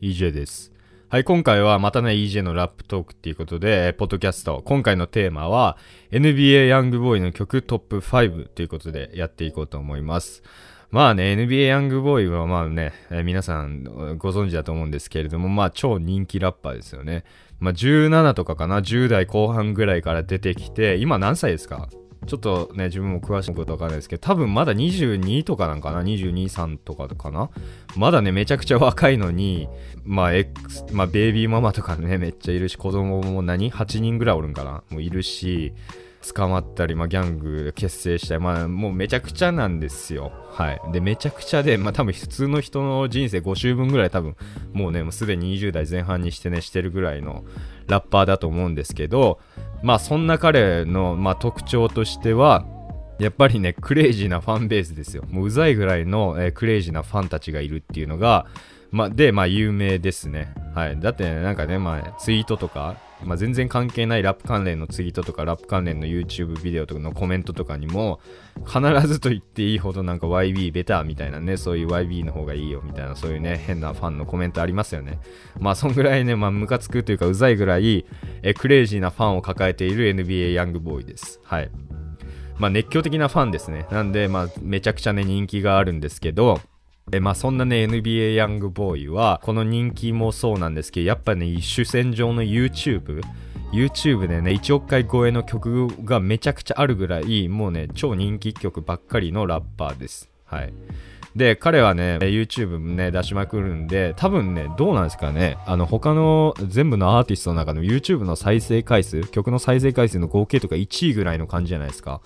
EJ です。はい、今回はまたね、EJ のラップトークっていうことで、ポッドキャスト。今回のテーマは、NBA ヤングボーイの曲トップ5ということでやっていこうと思います。まあね、NBA ヤングボーイはまあね、えー皆さんご存知だと思うんですけれども、まあ超人気ラッパーですよね。まあ17とかかな、10代後半ぐらいから出てきて、今何歳ですか？ちょっとね、自分も詳しいことわかんないですけど、多分まだ22とかなんかな ?22、3とかかな？まだね、めちゃくちゃ若いのに、まあ、X、まあ、ベイビーママとかね、めっちゃいるし、子供も何 ?8 人ぐらいおるんかな？もういるし、捕まったり、まあ、ギャング結成したり、まあ、もうめちゃくちゃなんですよ。はい。で、めちゃくちゃで、まあ、多分普通の人の人生5周分ぐらい多分、もうね、もうすでに20代前半にしてね、してるぐらいのラッパーだと思うんですけど、まあ、そんな彼の、まあ、特徴としては、やっぱりね、クレイジーなファンベースですよ。もううざいぐらいの、えークレイジーなファンたちがいるっていうのが、まあ、で、まあ、有名ですね。はい。だって、ね、なんかね、まあ、ツイートとか、まあ、全然関係ないラップ関連のツイートとか、ラップ関連の YouTube ビデオとかのコメントとかにも、必ずと言っていいほどなんか YB ベターみたいなね、そういう YB の方がいいよみたいな、そういうね、変なファンのコメントありますよね。まあ、そんぐらいね、まあ、ムカつくというか、うざいぐらい、えクレイジーなファンを抱えている NBA ヤングボーイです。はい。まあ、熱狂的なファンですね。なんで、まあ、めちゃくちゃね、人気があるんですけど、えまあ、そんなね、NBA ヤングボーイは、この人気もそうなんですけど、やっぱね、主戦場の YouTube、YouTube でね、1億回超えの曲がめちゃくちゃあるぐらい、もうね、超人気曲ばっかりのラッパーです。はい。で、彼はね、YouTube ね、出しまくるんで、多分ね、どうなんですかね、あの、他の全部のアーティストの中の YouTube の再生回数、曲の再生回数の合計とか1位ぐらいの感じじゃないですか。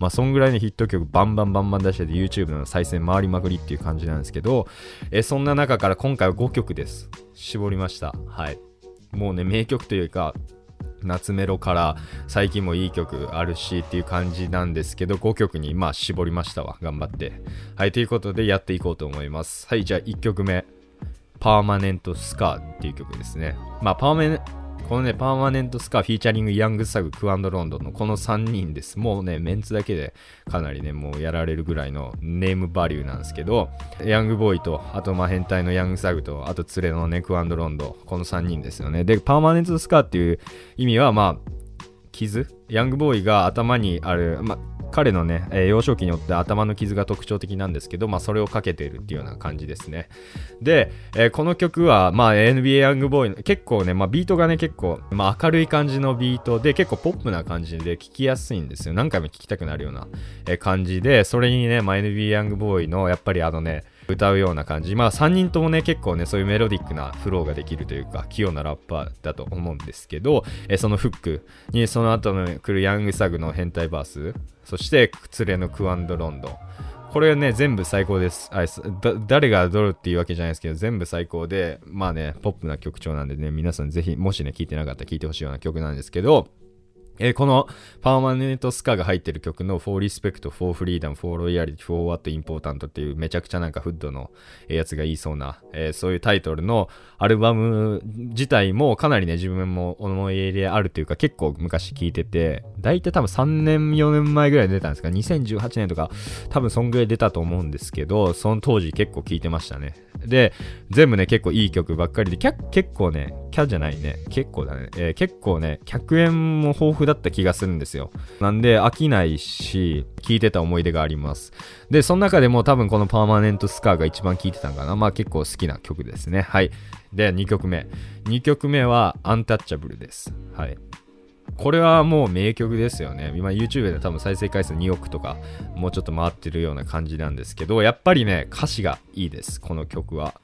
まあ、そんぐらいのヒット曲バンバンバンバン出してて YouTube の再生回りまくりっていう感じなんですけど、えそんな中から今回は5曲です。絞りました。はい。もうね、名曲というか、夏メロから最近もいい曲あるしっていう感じなんですけど5曲にまあ絞りましたわ頑張ってはいということでやっていこうと思いますはいじゃあ1曲目パーマネントスカーっていう曲ですねまあパーマこのね、パーマネントスカーフィーチャリングヤングサグ、クアンドロンドンのこの3人です。もうね、メンツだけでかなりね、もうやられるぐらいのネームバリューなんですけど、ヤングボーイと、あとまあ変態のヤングサグと、あと連れのね、クアンドロンド、この3人ですよね。で、パーマネントスカーっていう意味は、まあ、傷？ヤングボーイが頭にある、まあ、彼のね、えー幼少期によって頭の傷が特徴的なんですけど、まあ、それをかけているっていうような感じですね。で、えーこの曲は、まあ、NBA ヤングボーイの、結構ね、まあ、ビートがね、結構、まあ、明るい感じのビートで、結構ポップな感じで聴きやすいんですよ。何回も聴きたくなるような、えー感じで、それにね、まあ、NBA ヤングボーイの、やっぱりあのね、歌うような感じ。まあ3人ともね、結構ね、そういうメロディックなフローができるというか、器用なラッパーだと思うんですけど、えそのフックにその後の来るヤングサグの変態バース、そして、連れのクアンドロンド。これね、全部最高です。あ誰がどるっていうわけじゃないですけど、全部最高で、まあね、ポップな曲調なんでね、皆さんぜひ、もしね、聴いてなかったら聴いてほしいような曲なんですけど、えーこのパーマネントスカが入ってる曲の For Respect, For Freedom, For Loyalty, For What Important っていうめちゃくちゃなんかフッドのやつが言いそうな、えーそういうタイトルのアルバム自体もかなりね自分も思い入れあるというか結構昔聴いてて、大体多分3年4年前ぐらい出たんですか ?2018 年とか多分そんぐらい出たと思うんですけど、その当時結構聴いてましたね。で、全部ね結構いい曲ばっかりで、結構ね、キャじゃないね、結構だね、えー結構ね、100円も豊富だだった気がするんですよ。なんで飽きないし、聴いてた思い出があります。で、その中でも多分このパーマネントスカーが一番聴いてたんかな。まあ結構好きな曲ですね。はい。で、2曲目。2曲目はアンタッチャブルです。はい。これはもう名曲ですよね。今 YouTube で多分再生回数2億とかもうちょっと回ってるような感じなんですけど、やっぱりね、歌詞がいいです。この曲は。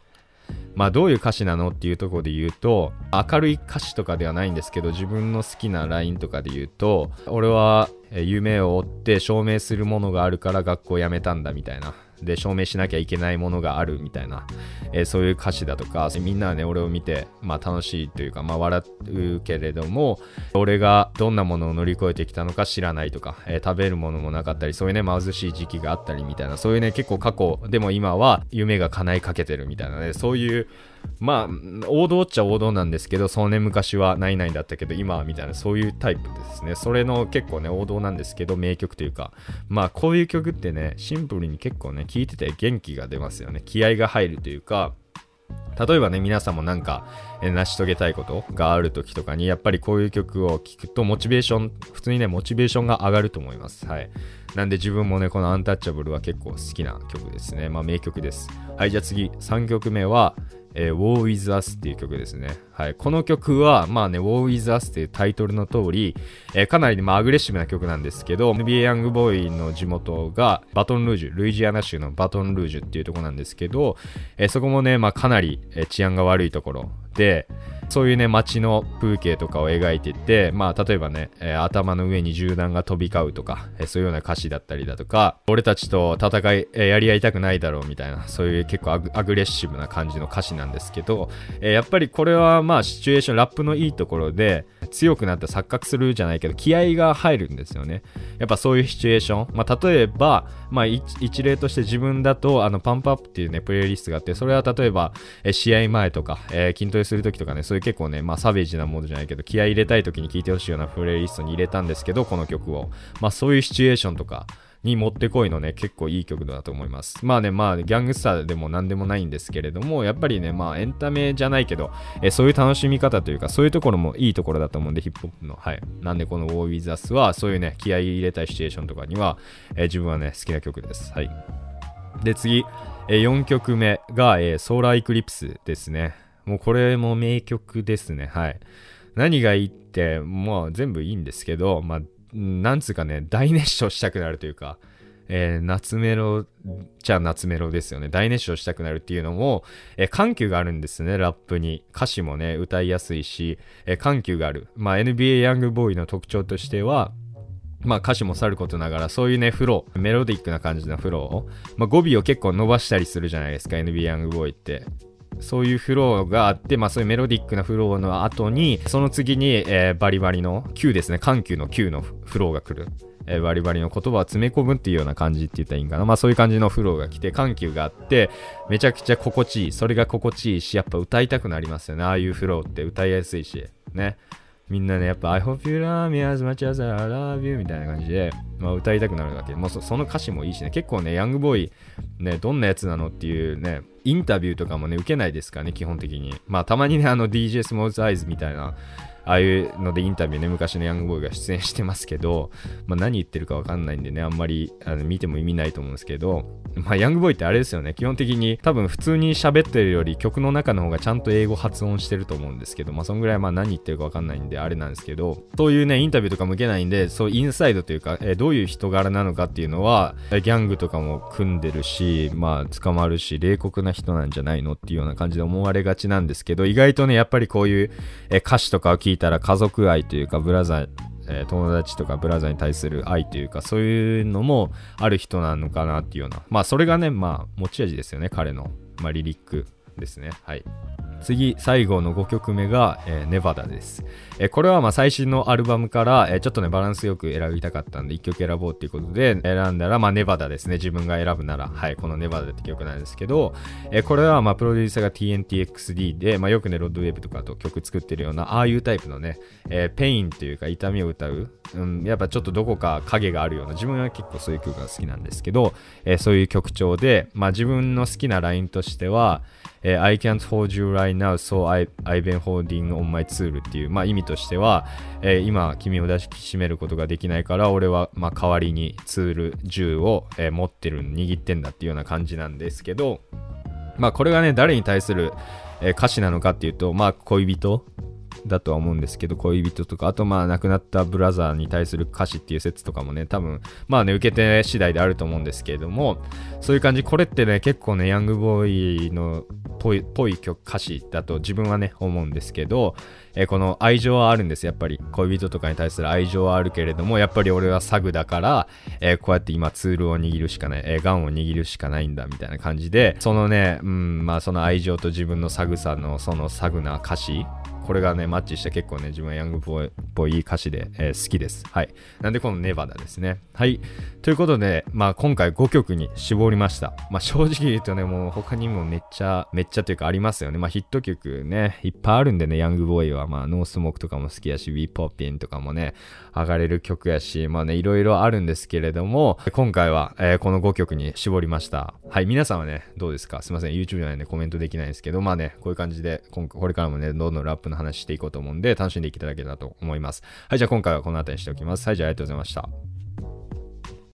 まあどういう歌詞なのっていうところで言うと明るい歌詞とかではないんですけど自分の好きなラインとかで言うと俺は夢を追って証明するものがあるから学校を辞めたんだみたいな。で証明しなきゃいけないものがあるみたいな、えーそういう歌詞だとかみんなはね俺を見て、まあ、楽しいというか、まあ、笑うけれども俺がどんなものを乗り越えてきたのか知らないとか、えー食べるものもなかったりそういうね貧しい時期があったりみたいなそういうね結構過去でも今は夢が叶いかけてるみたいなねそういうまあ王道っちゃ王道なんですけどそのね昔はないないだったけど今はみたいなそういうタイプですね。それの結構ね王道なんですけど名曲というかまあこういう曲ってねシンプルに結構ね聴いてて元気が出ますよね気合が入るというか例えばね、皆さんもなんか、成し遂げたいことがある時とかに、やっぱりこういう曲を聴くと、モチベーション、普通にね、モチベーションが上がると思います。はい。なんで自分もね、このアンタッチャブルは結構好きな曲ですね。まあ名曲です。はい、じゃあ次、3曲目は、えー、War with Us っていう曲ですね。はい。この曲は、まあね、War with Us っていうタイトルの通り、えー、かなり、ねまあ、アグレッシブな曲なんですけど、NBA ヤングボーイの地元がバトンルージュ、ルイジアナ州のバトンルージュっていうとこなんですけど、えー、そこもね、まあ、かなり、え治安が悪いところ、そういうね、街の風景とかを描いてって、まあ、例えばね、えー、頭の上に銃弾が飛び交うとか、えー、そういうような歌詞だったりだとか、俺たちと戦い、えー、やり合いたくないだろうみたいな、そういう結構アグレッシブな感じの歌詞なんですけど、えやっぱりこれはまあ、シチュエーション、ラップのいいところで、強くなって錯覚するじゃないけど、気合が入るんですよね。やっぱそういうシチュエーション。まあ、例えば、まあ、一例として自分だと、あの、パンプアップっていうね、プレイリストがあって、それは例えば、え試合前とか、えー、筋トレする時とかね、そういう結構ね、まあ、サベージなものじゃないけど、気合入れたい時に聴いてほしいようなプレイリストに入れたんですけど、この曲を。まあ、そういうシチュエーションとか、にもってこいのね、結構いい曲だと思います。まあね、まあ、ギャングスターでも何でもないんですけれども、やっぱりね、まあ、エンタメじゃないけど、えそういう楽しみ方というか、そういうところもいいところだと思うんで、ヒップホップの。はい。なんで、この War With Us は、そういうね、気合い入れたいシチュエーションとかには、え自分はね、好きな曲です。はい。で、次、え4曲目が、え、ソーラーエクリプスですね。もうこれも名曲ですね。はい。何がいいって、まあ全部いいんですけど、まあなんつうかね、大熱唱したくなるというか、えー、夏メロじゃ夏メロですよね。大熱唱したくなるっていうのも、えー、緩急があるんですね、ラップに。歌詞もね、歌いやすいし、えー、緩急がある。まあ、NBA ヤングボーイの特徴としては、まあ歌詞もさることながら、そういうね、フロー、メロディックな感じのフローを、まあ語尾を結構伸ばしたりするじゃないですか、NBA ヤングボーイって。そういうフローがあって、まあそういうメロディックなフローの後に、その次に、えー、バリバリの Q ですね、緩急の Q のフローが来る。えー、バリバリの言葉を詰め込むっていうような感じって言ったらいいんかな。まあそういう感じのフローが来て、緩急があって、めちゃくちゃ心地いい。それが心地いいし、やっぱ歌いたくなりますよね。ああいうフローって歌いやすいし、ね。みんなね、やっぱ I hope you love me as much as I love you みたいな感じで、まあ、歌いたくなるわけ。もうその歌詞もいいしね、結構ね、ヤングボーイ、ね、どんなやつなのっていうね、インタビューとかもね、受けないですからね、基本的に。まあ、たまにね、あの DJ スモーズアイズみたいな、ああいうのでインタビューね、昔のヤングボーイが出演してますけど、まあ、何言ってるかわかんないんでね、あんまりあの見ても意味ないと思うんですけど、まあ、ヤングボーイってあれですよね、基本的に多分普通に喋ってるより曲の中の方がちゃんと英語発音してると思うんですけど、まあ、そんぐらいまあ何言ってるかわかんないんで、あれなんですけど、そういうね、インタビューとかも受けないんで、そうインサイドというか、えー、どういう人柄なのかっていうのは、ギャングとかも組んでるし、まあ、捕まるし、冷酷な人なんじゃないのっていうような感じで思われがちなんですけど、意外とね、やっぱりこういう、えー、歌詞とかを聞いていたら家族愛というかブラザー、えー、友達とかブラザーに対する愛というかそういうのもある人なのかなっていうような。まあそれがねまあ持ち味ですよね彼の、まあ、リリックですね。はい。次、最後の5曲目が、えー、ネバダです。えー、これはまあ最新のアルバムから、えー、ちょっとね、バランスよく選びたかったんで、1曲選ぼうっていうことで、選んだら、まあネバダですね。自分が選ぶなら、はい、このネバダって曲なんですけど、えこれはまあプロデューサーが TNTXD で、まあよくね、ロッドウェーブとかと曲作ってるような、ああいうタイプのね、えペインというか痛みを歌う、うん、やっぱちょっとどこか影があるような、自分は結構そういう曲が好きなんですけど、えそういう曲調で、まあ自分の好きなラインとしては、えー、I can't hold you right now, so I, I've been holding on my tool っていう、まあ、意味としては、えー、今君を抱きしめることができないから俺は、まあ、代わりにツール銃を、えー、持ってる握ってんだっていうような感じなんですけどまあこれがね誰に対する、え歌詞なのかっていうとまあ恋人だとは思うんですけど、恋人とか、あとまあ亡くなったブラザーに対する歌詞っていう説とかもね、多分、まあね、受け手次第であると思うんですけれども、そういう感じ、これってね、結構ね、ヤングボーイのぽい、ぽい曲、歌詞だと自分はね、思うんですけど、えー、この愛情はあるんです、やっぱり。恋人とかに対する愛情はあるけれども、やっぱり俺はサグだから、えー、こうやって今ツールを握るしかない、えー、ガンを握るしかないんだ、みたいな感じで、そのね、うん、まあその愛情と自分のサグさのそのサグな歌詞これがね、マッチして結構ね、自分はヤングボーイっぽい歌詞で、えー、好きです。はい。なんでこのネバダですね。はい。ということで、まあ今回5曲に絞りました。まあ正直言うとね、もう他にもめっちゃ、めっちゃというかありますよね。まあヒット曲ね、いっぱいあるんでね、ヤングボーイは、まあノースモークとかも好きやし、ウィーポッピンとかもね、上がれる曲やし、まあね、いろいろあるんですけれども、今回は、えー、この5曲に絞りました。はい、皆さんはね、どうですか？すいません、YouTube 内でコメントできないんですけど、まあね、こういう感じで、今これからもね、どんどんラップのの話していこうと思うんで、楽しんでいただけたらと思います。はい、じゃあ今回はこの辺りにしておきます。はい、じゃあありがとうございました。